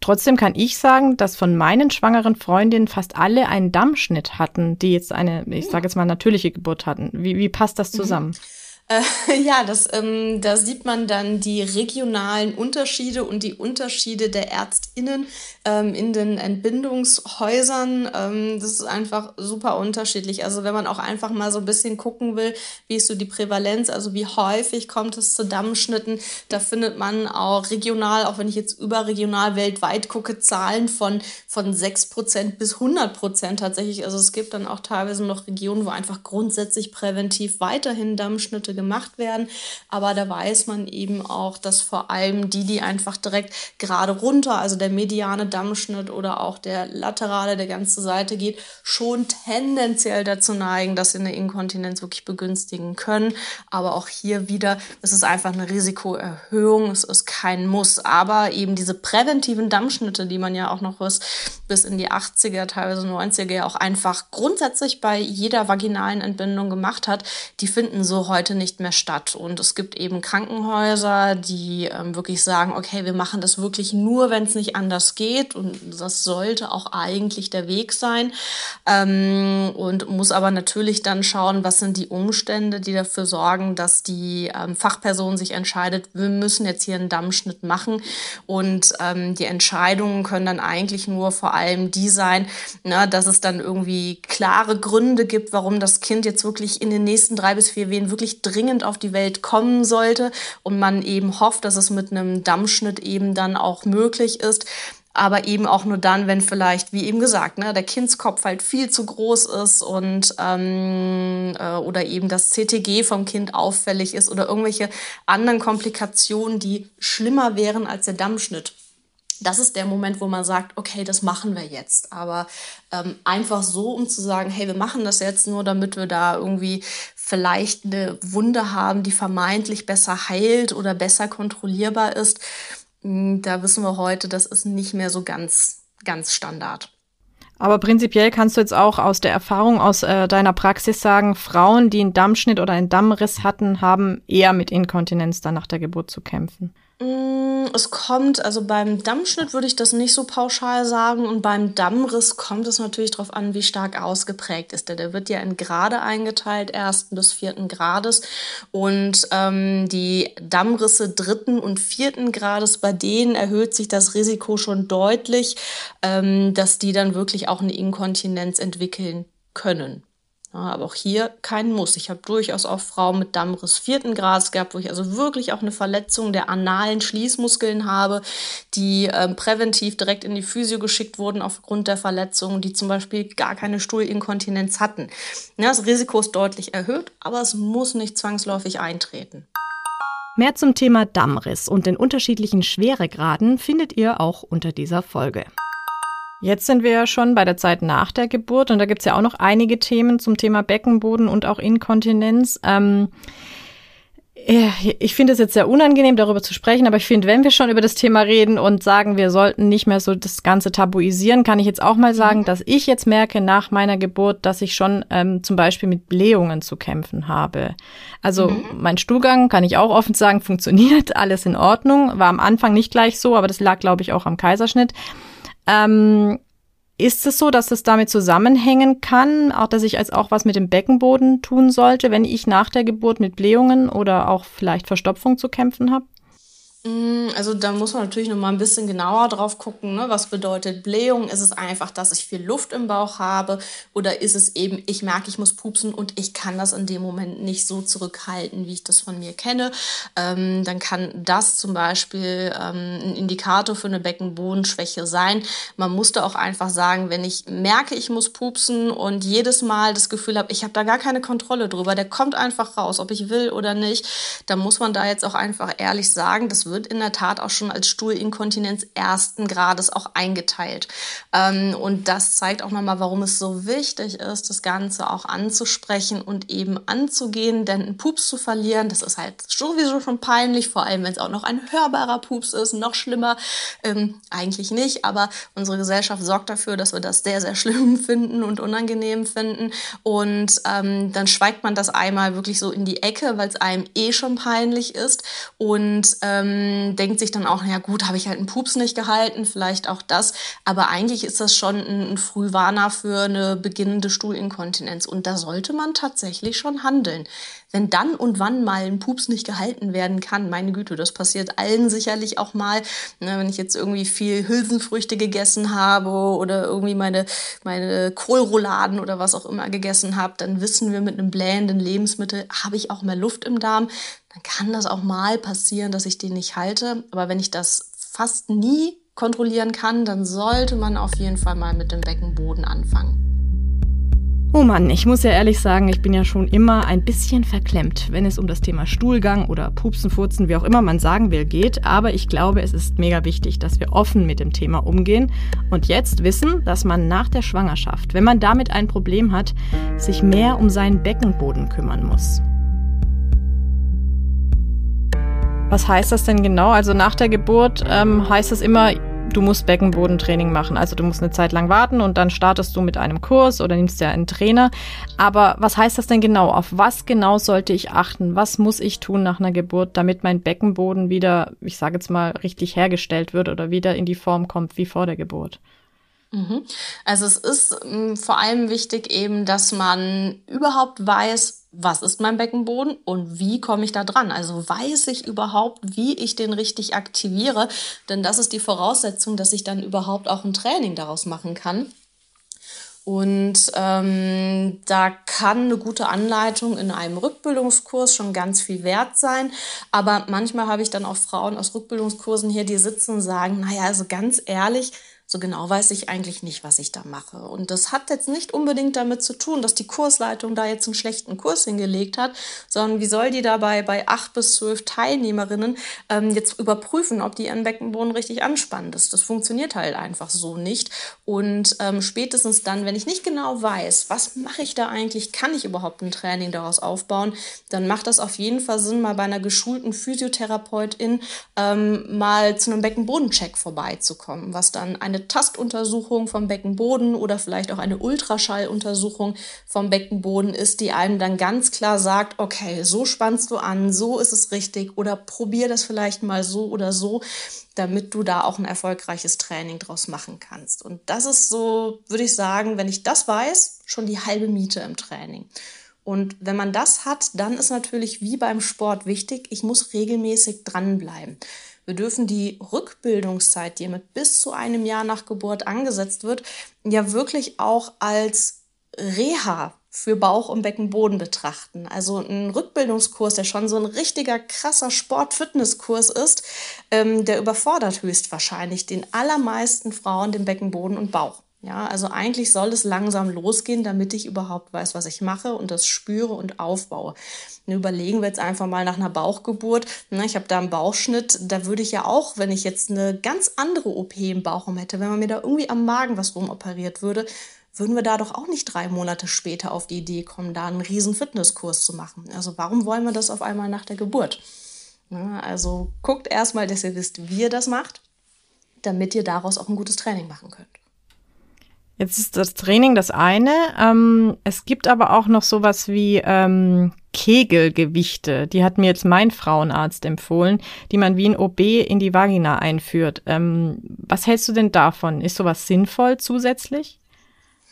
Trotzdem kann ich sagen, dass von meinen schwangeren Freundinnen fast alle einen Dammschnitt hatten, die jetzt eine, ich sage jetzt mal, natürliche Geburt hatten. Wie, wie passt das mhm. zusammen? Mhm. Äh, <laughs> ja, das, ähm, da sieht man dann die regionalen Unterschiede und die Unterschiede der ÄrztInnen ähm, in den Entbindungshäusern. Ähm, das ist einfach super unterschiedlich. Also wenn man auch einfach mal so ein bisschen gucken will, wie ist so die Prävalenz, also wie häufig kommt es zu Dammschnitten, da findet man auch regional, auch wenn ich jetzt überregional weltweit gucke, Zahlen von, von 6% bis 100% tatsächlich. Also es gibt dann auch teilweise noch Regionen, wo einfach grundsätzlich präventiv weiterhin Dammschnitte gemacht werden. Aber da weiß man eben auch, dass vor allem die, die einfach direkt gerade runter, also der mediane Dammschnitt oder auch der laterale, der ganze Seite geht, schon tendenziell dazu neigen, dass sie eine Inkontinenz wirklich begünstigen können. Aber auch hier wieder, es ist einfach eine Risikoerhöhung, es ist kein Muss. Aber eben diese präventiven Dammschnitte, die man ja auch noch bis, bis in die 80er, teilweise 90er ja auch einfach grundsätzlich bei jeder vaginalen Entbindung gemacht hat, die finden so heute nicht nicht mehr statt. Und es gibt eben Krankenhäuser, die ähm, wirklich sagen, okay, wir machen das wirklich nur, wenn es nicht anders geht. Und das sollte auch eigentlich der Weg sein. Ähm, und muss aber natürlich dann schauen, was sind die Umstände, die dafür sorgen, dass die ähm, Fachperson sich entscheidet, wir müssen jetzt hier einen Dammschnitt machen. Und ähm, die Entscheidungen können dann eigentlich nur vor allem die sein, na, dass es dann irgendwie klare Gründe gibt, warum das Kind jetzt wirklich in den nächsten drei bis vier Wehen wirklich dringend auf die Welt kommen sollte und man eben hofft, dass es mit einem Dammschnitt eben dann auch möglich ist aber eben auch nur dann, wenn vielleicht, wie eben gesagt, ne, der Kindskopf halt viel zu groß ist und ähm, äh, oder eben das CTG vom Kind auffällig ist oder irgendwelche anderen Komplikationen, die schlimmer wären als der Dammschnitt das ist der Moment, wo man sagt, okay, das machen wir jetzt. Aber ähm, einfach so, um zu sagen, hey, wir machen das jetzt nur, damit wir da irgendwie vielleicht eine Wunde haben, die vermeintlich besser heilt oder besser kontrollierbar ist, hm, da wissen wir heute, das ist nicht mehr so ganz, ganz Standard. Aber prinzipiell kannst du jetzt auch aus der Erfahrung aus äh, deiner Praxis sagen, Frauen, die einen Dammschnitt oder einen Dammriss hatten, haben eher mit Inkontinenz dann nach der Geburt zu kämpfen. Mm, es kommt, also beim Dammschnitt würde ich das nicht so pauschal sagen und beim Dammriss kommt es natürlich darauf an, wie stark ausgeprägt ist der. Der wird ja in Grade eingeteilt, ersten bis vierten Grades und ähm, die Dammrisse dritten und vierten Grades, bei denen erhöht sich das Risiko schon deutlich, ähm, dass die dann wirklich auch eine Inkontinenz entwickeln können. Aber auch hier kein Muss. Ich habe durchaus auch Frauen mit Dammriss vierten Grades gehabt, wo ich also wirklich auch eine Verletzung der analen Schließmuskeln habe, die ähm, präventiv direkt in die Physio geschickt wurden aufgrund der Verletzung, die zum Beispiel gar keine Stuhlinkontinenz hatten. Ja, das Risiko ist deutlich erhöht, aber es muss nicht zwangsläufig eintreten. Mehr zum Thema Dammriss und den unterschiedlichen Schweregraden findet ihr auch unter dieser Folge. Jetzt sind wir ja schon bei der Zeit nach der Geburt und da gibt's ja auch noch einige Themen zum Thema Beckenboden und auch Inkontinenz. Ähm, ich finde es jetzt sehr unangenehm, darüber zu sprechen, aber ich finde, wenn wir schon über das Thema reden und sagen, wir sollten nicht mehr so das Ganze tabuisieren, kann ich jetzt auch mal sagen, mhm. dass ich jetzt merke nach meiner Geburt, dass ich schon ähm, zum Beispiel mit Blähungen zu kämpfen habe. Also mhm. mein Stuhlgang, kann ich auch offen sagen, <laughs> funktioniert, alles in Ordnung. War am Anfang nicht gleich so, aber das lag, glaube ich, auch am Kaiserschnitt. Ähm, ist es so, dass es damit zusammenhängen kann, auch dass ich als auch was mit dem Beckenboden tun sollte, wenn ich nach der Geburt mit Blähungen oder auch vielleicht Verstopfung zu kämpfen habe? Mm, also da muss man natürlich noch mal ein bisschen genauer drauf gucken, ne? was bedeutet Blähung? Ist es einfach, dass ich viel Luft im Bauch habe oder ist es eben, ich merke, ich muss pupsen und ich kann das in dem Moment nicht so zurückhalten, wie ich das von mir kenne? Ähm, dann kann das zum Beispiel ähm, ein Indikator für eine Beckenbodenschwäche sein. Man muss da auch einfach sagen, wenn ich merke, ich muss pupsen und jedes Mal das Gefühl habe, ich habe da gar keine Kontrolle drüber, der kommt einfach raus, ob ich will oder nicht, dann muss man da jetzt auch einfach ehrlich sagen, das wird in der Tat auch schon als Stuhlinkontinenz ersten Grades auch eingeteilt. Ähm, und das zeigt auch nochmal, warum es so wichtig ist, das Ganze auch anzusprechen und eben anzugehen. Denn einen Pups zu verlieren, das ist halt sowieso schon peinlich, vor allem wenn es auch noch ein hörbarer Pups ist, noch schlimmer. Ähm, eigentlich nicht, aber unsere Gesellschaft sorgt dafür, dass wir das sehr, sehr schlimm <laughs> finden und unangenehm finden. Und ähm, dann schweigt man das einmal wirklich so in die Ecke, weil es einem eh schon peinlich ist und ähm, denkt sich dann auch, ja gut, habe ich halt einen Pups nicht gehalten, vielleicht auch das. Aber eigentlich ist das schon ein, ein Frühwarner für eine beginnende Stuhlinkontinenz. Und da sollte man tatsächlich schon handeln wenn dann und wann mal ein Pups nicht gehalten werden kann, meine Güte, das passiert allen sicherlich auch mal. Ne, wenn ich jetzt irgendwie viel Hülsenfrüchte gegessen habe oder irgendwie meine, meine Kohlrouladen oder was auch immer gegessen habe, dann wissen wir, mit einem blähenden Lebensmittel habe ich auch mehr Luft im Darm. Dann kann das auch mal passieren, dass ich den nicht halte. Aber wenn ich das fast nie kontrollieren kann, dann sollte man auf jeden Fall mal mit dem Beckenboden anfangen. Oh Mann, ich muss ja ehrlich sagen, ich bin ja schon immer ein bisschen verklemmt, wenn es um das Thema Stuhlgang oder Pupsen, Furzen, wie auch immer man sagen will, geht. Aber ich glaube, es ist mega wichtig, dass wir offen mit dem Thema umgehen und jetzt wissen, dass man nach der Schwangerschaft, wenn man damit ein Problem hat, sich mehr um seinen Beckenboden kümmern muss. Was heißt das denn genau? Also nach der Geburt ähm, heißt es immer, du musst Beckenbodentraining machen. Also du musst eine Zeit lang warten und dann startest du mit einem Kurs oder nimmst ja einen Trainer. Aber was heißt das denn genau? Auf was genau sollte ich achten? Was muss ich tun nach einer Geburt, damit mein Beckenboden wieder, ich sage jetzt mal, richtig hergestellt wird oder wieder in die Form kommt wie vor der Geburt? Mhm. Also es ist ähm, vor allem wichtig eben, dass man überhaupt weiß, was ist mein Beckenboden und wie komme ich da dran? Also weiß ich überhaupt, wie ich den richtig aktiviere? Denn das ist die Voraussetzung, dass ich dann überhaupt auch ein Training daraus machen kann. Und ähm, da kann eine gute Anleitung in einem Rückbildungskurs schon ganz viel wert sein. Aber manchmal habe ich dann auch Frauen aus Rückbildungskursen hier, die sitzen und sagen, naja, also ganz ehrlich, so genau weiß ich eigentlich nicht, was ich da mache. Und das hat jetzt nicht unbedingt damit zu tun, dass die Kursleitung da jetzt einen schlechten Kurs hingelegt hat, sondern wie soll die dabei bei acht bis zwölf Teilnehmerinnen ähm, jetzt überprüfen, ob die ihren Beckenboden richtig anspannt ist. Das funktioniert halt einfach so nicht. Und ähm, spätestens dann, wenn ich nicht genau weiß, was mache ich da eigentlich, kann ich überhaupt ein Training daraus aufbauen, dann macht das auf jeden Fall Sinn, mal bei einer geschulten Physiotherapeutin ähm, mal zu einem Beckenbodencheck vorbeizukommen, was dann eine Tastuntersuchung vom Beckenboden oder vielleicht auch eine Ultraschalluntersuchung vom Beckenboden ist, die einem dann ganz klar sagt, okay, so spannst du an, so ist es richtig oder probier das vielleicht mal so oder so, damit du da auch ein erfolgreiches Training draus machen kannst. Und das ist so, würde ich sagen, wenn ich das weiß, schon die halbe Miete im Training. Und wenn man das hat, dann ist natürlich wie beim Sport wichtig, ich muss regelmäßig dranbleiben. Wir dürfen die Rückbildungszeit, die mit bis zu einem Jahr nach Geburt angesetzt wird, ja wirklich auch als Reha für Bauch und Beckenboden betrachten. Also ein Rückbildungskurs, der schon so ein richtiger krasser Sport-Fitnesskurs ist, ähm, der überfordert höchstwahrscheinlich den allermeisten Frauen den Beckenboden und Bauch. Ja, also eigentlich soll es langsam losgehen, damit ich überhaupt weiß, was ich mache und das spüre und aufbaue. Und überlegen wir jetzt einfach mal nach einer Bauchgeburt. Ne, ich habe da einen Bauchschnitt, da würde ich ja auch, wenn ich jetzt eine ganz andere OP im Bauch hätte, wenn man mir da irgendwie am Magen was rumoperiert würde, würden wir da doch auch nicht drei Monate später auf die Idee kommen, da einen riesen Fitnesskurs zu machen. Also warum wollen wir das auf einmal nach der Geburt? Ne, also guckt erstmal, dass ihr wisst, wie ihr das macht, damit ihr daraus auch ein gutes Training machen könnt. Jetzt ist das Training das eine. Ähm, es gibt aber auch noch sowas wie ähm, Kegelgewichte. Die hat mir jetzt mein Frauenarzt empfohlen, die man wie ein OB in die Vagina einführt. Ähm, was hältst du denn davon? Ist sowas sinnvoll zusätzlich?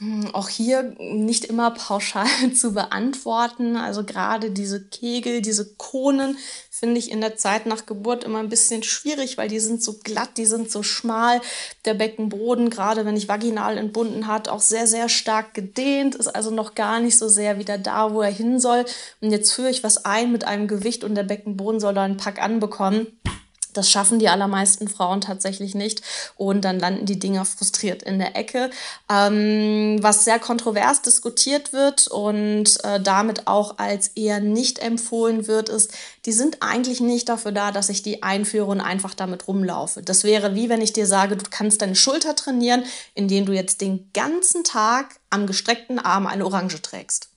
Hm, auch hier nicht immer pauschal <laughs> zu beantworten. Also gerade diese Kegel, diese Konen finde ich in der Zeit nach Geburt immer ein bisschen schwierig, weil die sind so glatt, die sind so schmal. Der Beckenboden, gerade wenn ich vaginal entbunden hat, auch sehr, sehr stark gedehnt, ist also noch gar nicht so sehr wieder da, wo er hin soll. Und jetzt führe ich was ein mit einem Gewicht und der Beckenboden soll da einen Pack anbekommen Das schaffen die allermeisten Frauen tatsächlich nicht und dann landen die Dinger frustriert in der Ecke. Ähm, was sehr kontrovers diskutiert wird und äh, damit auch als eher nicht empfohlen wird, ist, die sind eigentlich nicht dafür da, dass ich die einführe und einfach damit rumlaufe. Das wäre wie wenn ich dir sage, du kannst deine Schulter trainieren, indem du jetzt den ganzen Tag am gestreckten Arm eine Orange trägst.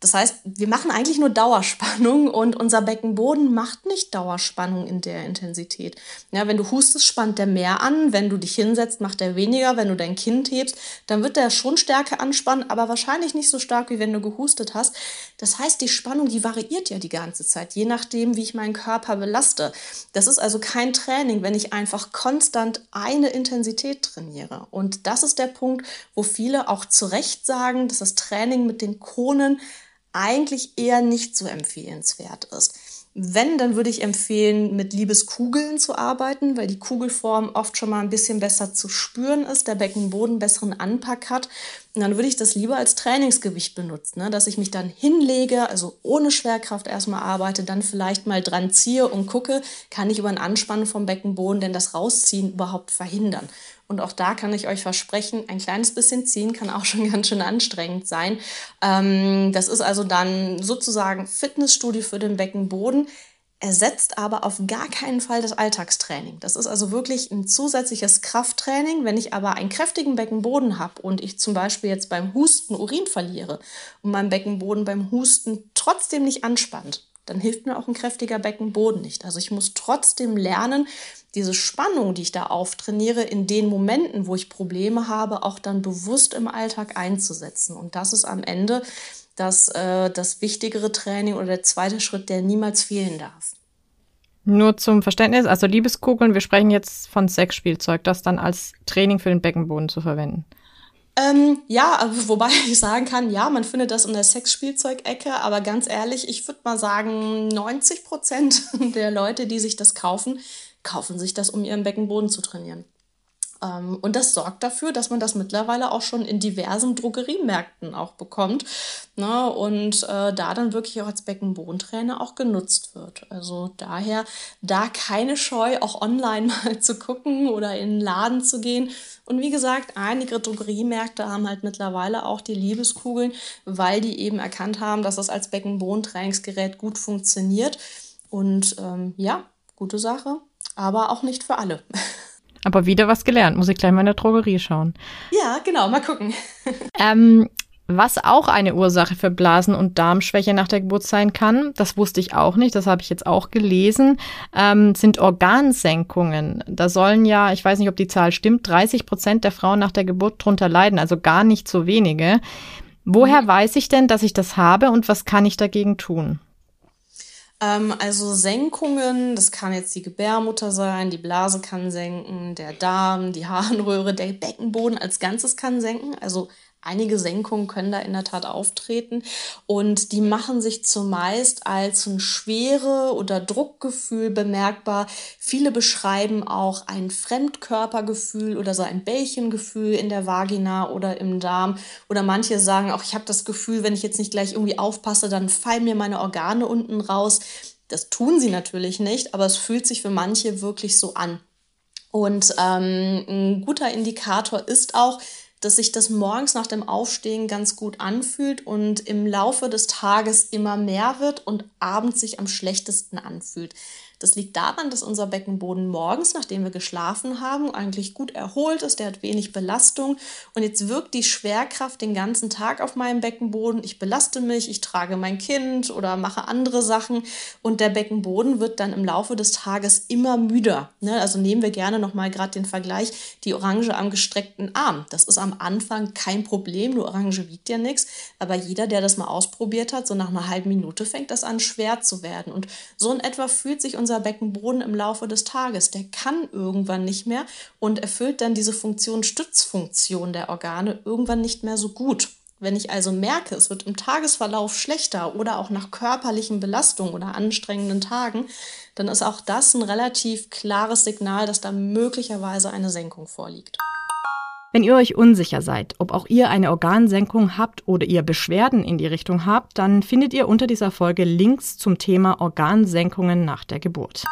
Das heißt, wir machen eigentlich nur Dauerspannung und unser Beckenboden macht nicht Dauerspannung in der Intensität. Ja, wenn du hustest, spannt der mehr an. Wenn du dich hinsetzt, macht er weniger. Wenn du dein Kind hebst, dann wird der schon stärker anspannen, aber wahrscheinlich nicht so stark, wie wenn du gehustet hast. Das heißt, die Spannung, die variiert ja die ganze Zeit, je nachdem, wie ich meinen Körper belaste. Das ist also kein Training, wenn ich einfach konstant eine Intensität trainiere. Und das ist der Punkt, wo viele auch zu Recht sagen, dass das Training mit den Konen eigentlich eher nicht so empfehlenswert ist. Wenn, dann würde ich empfehlen, mit Liebeskugeln zu arbeiten, weil die Kugelform oft schon mal ein bisschen besser zu spüren ist, der Beckenboden besseren Anpack hat. Und dann würde ich das lieber als Trainingsgewicht benutzen, ne? dass ich mich dann hinlege, also ohne Schwerkraft erstmal arbeite, dann vielleicht mal dran ziehe und gucke, kann ich über ein Anspannen vom Beckenboden denn das Rausziehen überhaupt verhindern. Und auch da kann ich euch versprechen, ein kleines bisschen ziehen kann auch <laughs> schon ganz schön anstrengend sein. Ähm, das ist also dann sozusagen Fitnessstudio für den Beckenboden ersetzt aber auf gar keinen Fall das Alltagstraining. Das ist also wirklich ein zusätzliches Krafttraining. Wenn ich aber einen kräftigen Beckenboden habe und ich zum Beispiel jetzt beim Husten Urin verliere und mein Beckenboden beim Husten trotzdem nicht anspannt, dann hilft mir auch ein kräftiger Beckenboden nicht. Also ich muss trotzdem lernen, diese Spannung, die ich da auftrainiere, in den Momenten, wo ich Probleme habe, auch dann bewusst im Alltag einzusetzen. Und das ist am Ende das, äh, das wichtigere Training oder der zweite Schritt, der niemals fehlen darf. Nur zum Verständnis, also Liebeskugeln, wir sprechen jetzt von Sexspielzeug, das dann als Training für den Beckenboden zu verwenden. Ähm, ja, wobei <laughs> ich sagen kann, ja, man findet das in der Sexspielzeugecke, aber ganz ehrlich, ich würde mal sagen, 90 Prozent <laughs> der Leute, die sich das kaufen, kaufen sich das, um ihren Beckenboden zu trainieren. Ähm, und das sorgt dafür, dass man das mittlerweile auch schon in diversen Drogeriemärkten auch bekommt. Ne? Und äh, da dann wirklich auch als Beckenbodentrainer auch genutzt wird. Also daher da keine Scheu, auch online <laughs> mal zu gucken oder in den Laden zu gehen. Und wie gesagt, einige Drogeriemärkte haben halt mittlerweile auch die Liebeskugeln, weil die eben erkannt haben, dass das als Beckenbodentrainingsgerät gut funktioniert. Und ähm, ja, gute Sache, aber auch nicht für alle. <laughs> Aber wieder was gelernt. Muss ich gleich mal in der Drogerie schauen. Ja, genau. Mal gucken. <laughs> ähm, was auch eine Ursache für Blasen- und Darmschwäche nach der Geburt sein kann, das wusste ich auch nicht, das habe ich jetzt auch gelesen, ähm, sind Organsenkungen. Da sollen ja, ich weiß nicht, ob die Zahl stimmt, 30 Prozent der Frauen nach der Geburt drunter leiden, also gar nicht so wenige. Woher mhm. weiß ich denn, dass ich das habe und was kann ich dagegen tun? Ähm, also Senkungen, das kann jetzt die Gebärmutter sein, die Blase kann senken, der Darm, die Harnröhre, der Beckenboden als Ganzes kann senken. Also Einige Senkungen können da in der Tat auftreten und die machen sich zumeist als ein Schwere- oder Druckgefühl bemerkbar. Viele beschreiben auch ein Fremdkörpergefühl oder so ein Bällchengefühl in der Vagina oder im Darm. Oder manche sagen auch, ich habe das Gefühl, wenn ich jetzt nicht gleich irgendwie aufpasse, dann fallen mir meine Organe unten raus. Das tun sie natürlich nicht, aber es fühlt sich für manche wirklich so an. Und ähm, ein guter Indikator ist auch, dass sich das morgens nach dem Aufstehen ganz gut anfühlt und im Laufe des Tages immer mehr wird und abends sich am schlechtesten anfühlt. Das liegt daran, dass unser Beckenboden morgens, nachdem wir geschlafen haben, eigentlich gut erholt ist. Der hat wenig Belastung. Und jetzt wirkt die Schwerkraft den ganzen Tag auf meinem Beckenboden. Ich belaste mich, ich trage mein Kind oder mache andere Sachen. Und der Beckenboden wird dann im Laufe des Tages immer müder. Ne? Also nehmen wir gerne nochmal gerade den Vergleich, die Orange am gestreckten Arm. Das ist am Anfang kein Problem. Die Orange wiegt ja nichts. Aber jeder, der das mal ausprobiert hat, so nach einer halben Minute fängt das an schwer zu werden. Und so in etwa fühlt sich unser unser Beckenboden im Laufe des Tages. Der kann irgendwann nicht mehr und erfüllt dann diese Funktion Stützfunktion der Organe irgendwann nicht mehr so gut. Wenn ich also merke, es wird im Tagesverlauf schlechter oder auch nach körperlichen Belastungen oder anstrengenden Tagen, dann ist auch das ein relativ klares Signal, dass da möglicherweise eine Senkung vorliegt. Wenn ihr euch unsicher seid, ob auch ihr eine Organsenkung habt oder ihr Beschwerden in die Richtung habt, dann findet ihr unter dieser Folge Links zum Thema Organsenkungen nach der Geburt.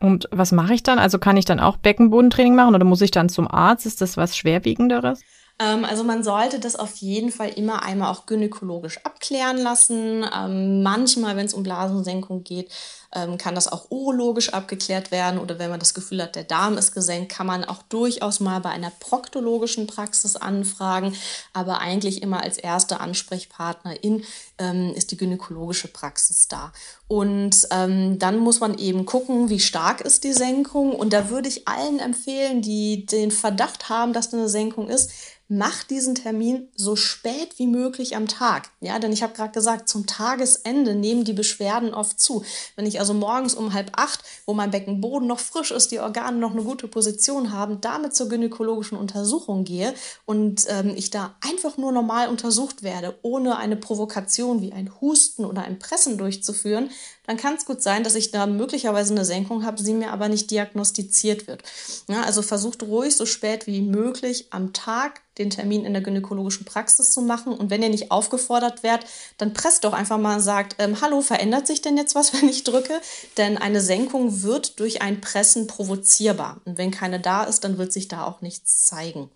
Und was mache ich dann? Also kann ich dann auch Beckenbodentraining machen oder muss ich dann zum Arzt? Ist das was Schwerwiegenderes? Ähm, also man sollte das auf jeden Fall immer einmal auch gynäkologisch abklären lassen. Ähm, manchmal, wenn es um Blasensenkung geht, ähm, kann das auch urologisch abgeklärt werden oder wenn man das Gefühl hat, der Darm ist gesenkt, kann man auch durchaus mal bei einer proktologischen Praxis anfragen. Aber eigentlich immer als erste Ansprechpartnerin ähm, ist die gynäkologische Praxis da. Und ähm, dann muss man eben gucken, wie stark ist die Senkung. Und da würde ich allen empfehlen, die den Verdacht haben, dass eine Senkung ist, mach diesen Termin so spät wie möglich am Tag. Ja, denn ich habe gerade gesagt, zum Tagesende nehmen die Beschwerden oft zu. Wenn ich also morgens um halb acht, wo mein Beckenboden noch frisch ist, die Organe noch eine gute Position haben, damit zur gynäkologischen Untersuchung gehe und ähm, ich da einfach nur normal untersucht werde, ohne eine Provokation wie ein Husten oder ein Pressen durchzuführen, dann kann es gut sein, dass ich da möglicherweise eine Senkung habe, sie mir aber nicht diagnostiziert wird. Ja, also versucht ruhig so spät wie möglich am Tag den Termin in der gynäkologischen Praxis zu machen. Und wenn ihr nicht aufgefordert werdet, dann presst doch einfach mal und sagt, ähm, hallo, verändert sich denn jetzt was, <laughs> wenn ich drücke? Denn eine Senkung wird durch ein Pressen provozierbar. Und wenn keine da ist, dann wird sich da auch nichts zeigen.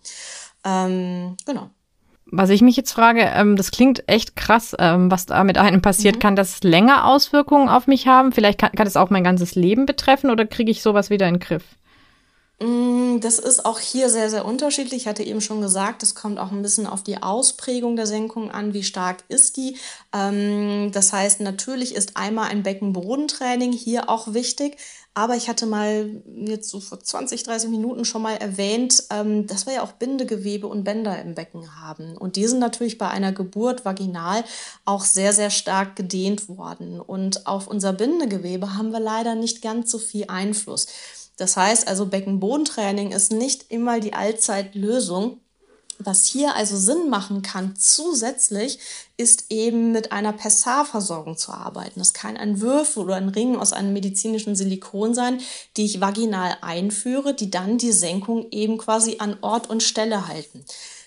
Ähm, genau. Was ich mich jetzt frage, ähm, das klingt echt krass, ähm, was da mit einem passiert. Mhm. Kann das länger Auswirkungen auf mich haben? Vielleicht kann, kann das auch mein ganzes Leben betreffen oder kriege ich sowas wieder in den Griff? Mm, das ist auch hier sehr, sehr unterschiedlich. Ich hatte eben schon gesagt, es kommt auch ein bisschen auf die Ausprägung der Senkung an, wie stark ist die. Ähm, das heißt, natürlich ist einmal ein Beckenbodentraining hier auch wichtig. Aber ich hatte mal jetzt so vor 20, 30 Minuten schon mal erwähnt, ähm, dass wir ja auch Bindegewebe und Bänder im Becken haben. Und die sind natürlich bei einer Geburt vaginal auch sehr, sehr stark gedehnt worden. Und auf unser Bindegewebe haben wir leider nicht ganz so viel Einfluss. Das heißt also, Beckenbodentraining ist nicht immer die Allzeitlösung. Was hier also Sinn machen kann zusätzlich, ist eben mit einer Pessarversorgung zu arbeiten. Das kann ein Würfel oder ein Ring aus einem medizinischen Silikon sein, die ich vaginal einführe, die dann die Senkung eben quasi an Ort und Stelle halten.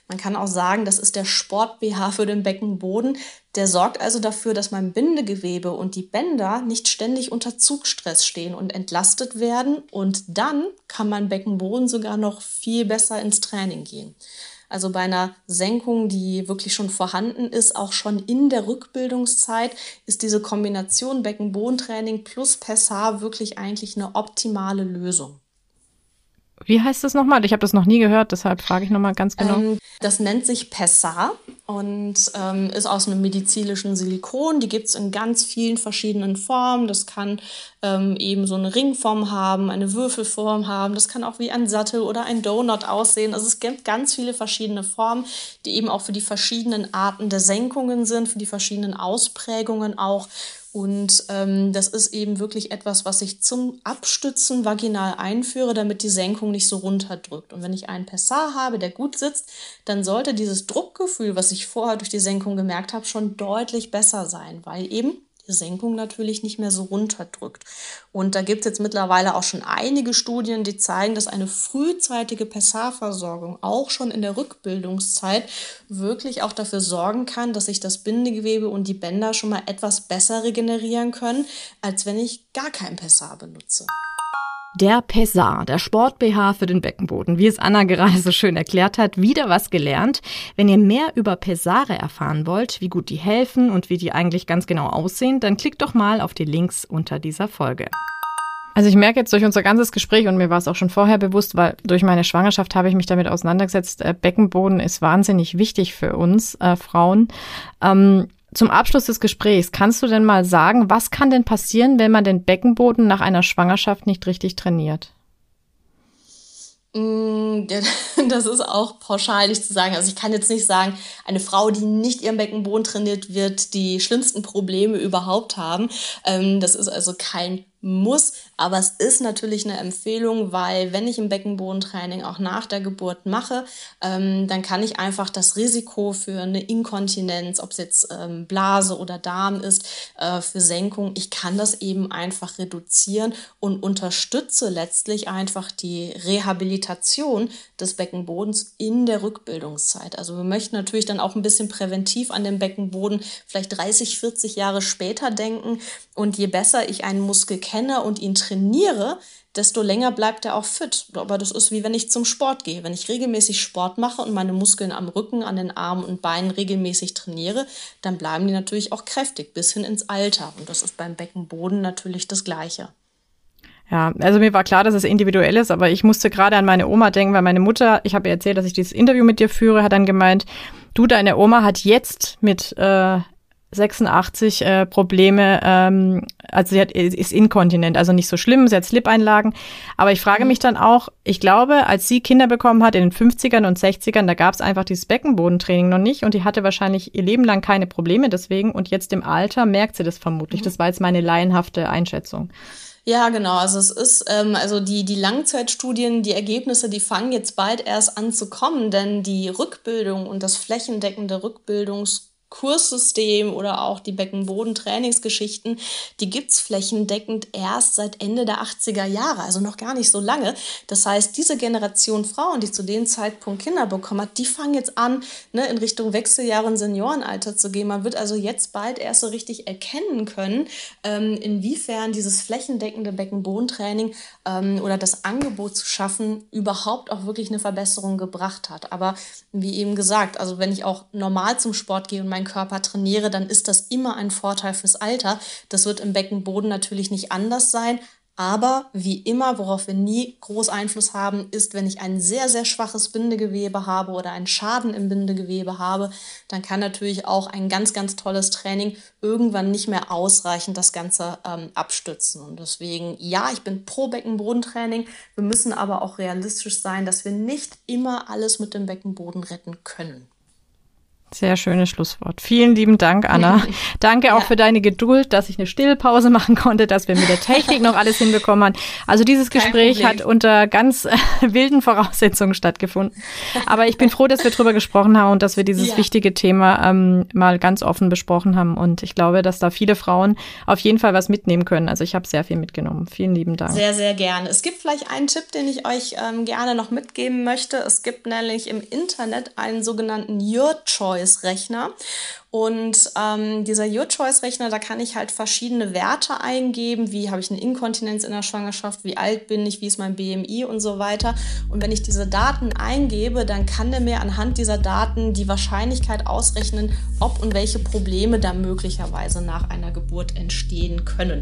Man kann auch sagen, das ist der Sport-BH für den Beckenboden. Der sorgt also dafür, dass mein Bindegewebe und die Bänder nicht ständig unter Zugstress stehen und entlastet werden. Und dann kann mein Beckenboden sogar noch viel besser ins Training gehen. Also bei einer Senkung, die wirklich schon vorhanden ist, auch schon in der Rückbildungszeit, ist diese Kombination Beckenbodentraining plus Pessar wirklich eigentlich eine optimale Lösung. Wie heißt das nochmal? Ich habe das noch nie gehört, deshalb frage ich nochmal ganz genau. Ähm, das nennt sich Pessar und ähm, ist aus einem medizinischen Silikon. Die gibt's in ganz vielen verschiedenen Formen. Das kann ähm, eben so eine Ringform haben, eine Würfelform haben. Das kann auch wie ein Sattel oder ein Donut aussehen. Also es gibt ganz viele verschiedene Formen, die eben auch für die verschiedenen Arten der Senkungen sind, für die verschiedenen Ausprägungen auch. Und ähm, das ist eben wirklich etwas, was ich zum Abstützen vaginal einführe, damit die Senkung nicht so runterdrückt. Und wenn ich einen Pessar habe, der gut sitzt, dann sollte dieses Druckgefühl, was ich vorher durch die Senkung gemerkt habe, schon deutlich besser sein, weil eben die Senkung natürlich nicht mehr so runterdrückt. Und da gibt es jetzt mittlerweile auch schon einige Studien, die zeigen, dass eine frühzeitige Pessarversorgung auch schon in der Rückbildungszeit wirklich auch dafür sorgen kann, dass sich das Bindegewebe und die Bänder schon mal etwas besser regenerieren können, als wenn ich gar kein Pessar benutze. Der Pesar, der Sport-BH für den Beckenboden. Wie es Anna gerade so schön erklärt hat, wieder was gelernt. Wenn ihr mehr über Pesare erfahren wollt, wie gut die helfen und wie die eigentlich ganz genau aussehen, dann klickt doch mal auf die Links unter dieser Folge. Also ich merke jetzt durch unser ganzes Gespräch und mir war es auch schon vorher bewusst, weil durch meine Schwangerschaft habe ich mich damit auseinandergesetzt. Äh, Beckenboden ist wahnsinnig wichtig für uns äh, Frauen. Ähm, zum Abschluss des Gesprächs, kannst du denn mal sagen, was kann denn passieren, wenn man den Beckenboden nach einer Schwangerschaft nicht richtig trainiert? Mm, <laughs> das ist auch pauschal zu sagen. Also ich kann jetzt nicht sagen, eine Frau, die nicht ihren Beckenboden trainiert, wird die schlimmsten Probleme überhaupt haben. Ähm, das ist also kein muss. Aber es ist natürlich eine Empfehlung, weil wenn ich ein Beckenbodentraining auch nach der Geburt mache, ähm, dann kann ich einfach das Risiko für eine Inkontinenz, ob es jetzt ähm, Blase oder Darm ist, äh, für Senkung, ich kann das eben einfach reduzieren und unterstütze letztlich einfach die Rehabilitation des Beckenbodens in der Rückbildungszeit. Also wir möchten natürlich dann auch ein bisschen präventiv an den Beckenboden vielleicht 30, 40 Jahre später denken. Und je besser ich einen Muskel kenne und ihn trainiere, desto länger bleibt er auch fit. Aber das ist wie wenn ich zum Sport gehe. Wenn ich regelmäßig Sport mache und meine Muskeln am Rücken, an den Armen und Beinen regelmäßig trainiere, dann bleiben die natürlich auch kräftig bis hin ins Alter. Und das ist beim Beckenboden natürlich das Gleiche. Ja, also mir war klar, dass es individuell ist, aber ich musste gerade an meine Oma denken, weil meine Mutter, ich habe ihr erzählt, dass ich dieses Interview mit dir führe, hat dann gemeint, du, deine Oma hat jetzt mit äh, 86 äh, Probleme, ähm, also sie hat, ist inkontinent, also nicht so schlimm, sie hat Slip-Einlagen. Aber ich frage mhm. mich dann auch, ich glaube, als sie Kinder bekommen hat in den 50ern und 60ern, da gab es einfach dieses Beckenbodentraining noch nicht und die hatte wahrscheinlich ihr Leben lang keine Probleme deswegen und jetzt im Alter merkt sie das vermutlich. Mhm. Das war jetzt meine laienhafte Einschätzung. Ja, genau. Also es ist, ähm, also die, die Langzeitstudien, die Ergebnisse, die fangen jetzt bald erst an zu kommen, denn die Rückbildung und das flächendeckende Rückbildungs Kurssystem oder auch die Beckenboden-Trainingsgeschichten, die gibt's flächendeckend erst seit Ende der 80er Jahre, also noch gar nicht so lange. Das heißt, diese Generation Frauen, die zu dem Zeitpunkt Kinder bekommen hat, die fangen jetzt an, ne, in Richtung Wechseljahre und Seniorenalter zu gehen. Man wird also jetzt bald erst so richtig erkennen können, ähm, inwiefern dieses flächendeckende Beckenbodentraining ähm, oder das Angebot zu schaffen überhaupt auch wirklich eine Verbesserung gebracht hat. Aber wie eben gesagt, also wenn ich auch normal zum Sport gehe und meinen Körper trainiere, dann ist das immer ein Vorteil fürs Alter. Das wird im Beckenboden natürlich nicht anders sein. Aber wie immer, worauf wir nie groß Einfluss haben, ist, wenn ich ein sehr, sehr schwaches Bindegewebe habe oder einen Schaden im Bindegewebe habe, dann kann natürlich auch ein ganz, ganz tolles Training irgendwann nicht mehr ausreichend das Ganze ähm, abstützen. Und deswegen, ja, ich bin pro Beckenbodentraining. Wir müssen aber auch realistisch sein, dass wir nicht immer alles mit dem Beckenboden retten können. Sehr schönes Schlusswort. Vielen lieben Dank, Anna. <laughs> Danke auch ja. für deine Geduld, dass ich eine Stillpause <laughs> machen konnte, dass wir mit der Technik noch alles hinbekommen haben. Also dieses Gespräch hat unter ganz äh, <laughs> wilden Voraussetzungen stattgefunden. Aber ich bin froh, dass wir drüber gesprochen haben und dass wir dieses ja. wichtige Thema ähm, mal ganz offen besprochen haben. Und ich glaube, dass da viele Frauen auf jeden Fall was mitnehmen können. Also ich habe sehr viel mitgenommen. Vielen lieben Dank. Sehr, sehr gerne. Es gibt vielleicht einen Tipp, den ich euch ähm, gerne noch mitgeben möchte. Es gibt nämlich im Internet einen sogenannten Your Choice Choice-Rechner. Und ähm, dieser Your Choice-Rechner, da kann ich halt verschiedene Werte eingeben, wie habe ich eine Inkontinenz in der Schwangerschaft, wie alt bin ich, wie ist mein BMI und so weiter. Und wenn ich diese Daten eingebe, dann kann der mir anhand dieser Daten die Wahrscheinlichkeit ausrechnen, ob und welche Probleme da möglicherweise nach einer Geburt entstehen können.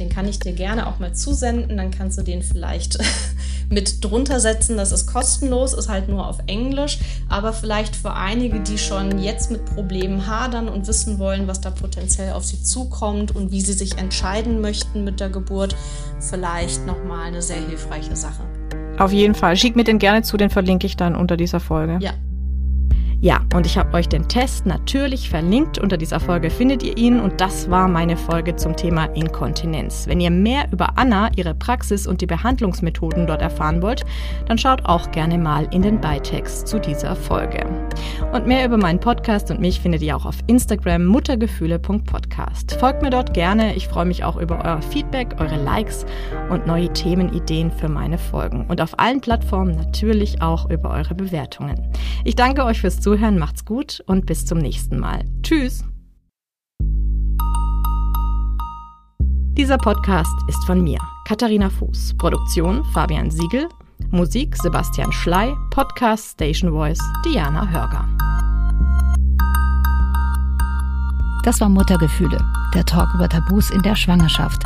Den kann ich dir gerne auch mal zusenden, dann kannst du den vielleicht <laughs> mit drunter setzen. Das ist kostenlos, ist halt nur auf Englisch, aber vielleicht für einige, die schon jetzt mit Problemen hadern, hadern und wissen wollen, was da potenziell auf sie zukommt und wie sie sich entscheiden möchten mit der Geburt, vielleicht nochmal eine sehr hilfreiche Sache. Auf jeden Fall. Schick mir den gerne zu, den verlinke ich dann unter dieser Folge. Ja, ja, und ich habe euch den Test natürlich verlinkt. Unter dieser Folge findet ihr ihn und das war meine Folge zum Thema Inkontinenz. Wenn ihr mehr über Anna, ihre Praxis und die Behandlungsmethoden dort erfahren wollt, dann schaut auch gerne mal in den Beitext zu dieser Folge. Und mehr über meinen Podcast und mich findet ihr auch auf Instagram muttergefühle.podcast. Folgt mir dort gerne. Ich freue mich auch über euer Feedback, eure Likes und neue Themenideen für meine Folgen. Und auf allen Plattformen natürlich auch über eure Bewertungen. Ich danke euch fürs Zuhören, macht's gut und bis zum nächsten Mal. Tschüss! Dieser Podcast ist von mir, Katharina Fuß. Produktion Fabian Siegel. Musik Sebastian Schley. Podcast Station Voice Diana Hörger. Das war Muttergefühle, der Talk über Tabus in der Schwangerschaft.